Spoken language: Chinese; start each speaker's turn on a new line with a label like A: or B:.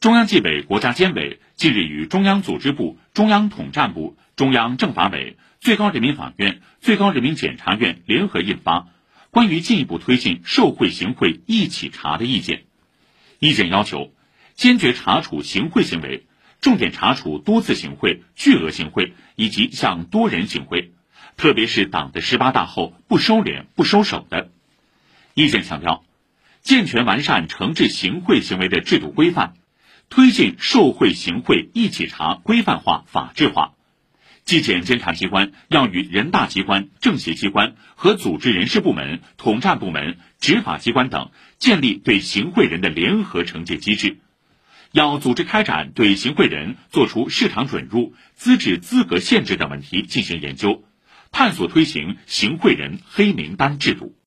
A: 中央纪委国家监委近日与中央组织部、中央统战部、中央政法委、最高人民法院、最高人民检察院联合印发《关于进一步推进受贿行贿一起查的意见》。意见要求，坚决查处行贿行为，重点查处多次行贿、巨额行贿以及向多人行贿，特别是党的十八大后不收敛、不收手的。意见强调，健全完善惩治行贿行为的制度规范。推进受贿行贿一起查规范化、法治化，纪检监察机关要与人大机关、政协机关和组织人事部门、统战部门、执法机关等建立对行贿人的联合惩戒机制，要组织开展对行贿人作出市场准入、资质资格限制等问题进行研究，探索推行行贿人黑名单制度。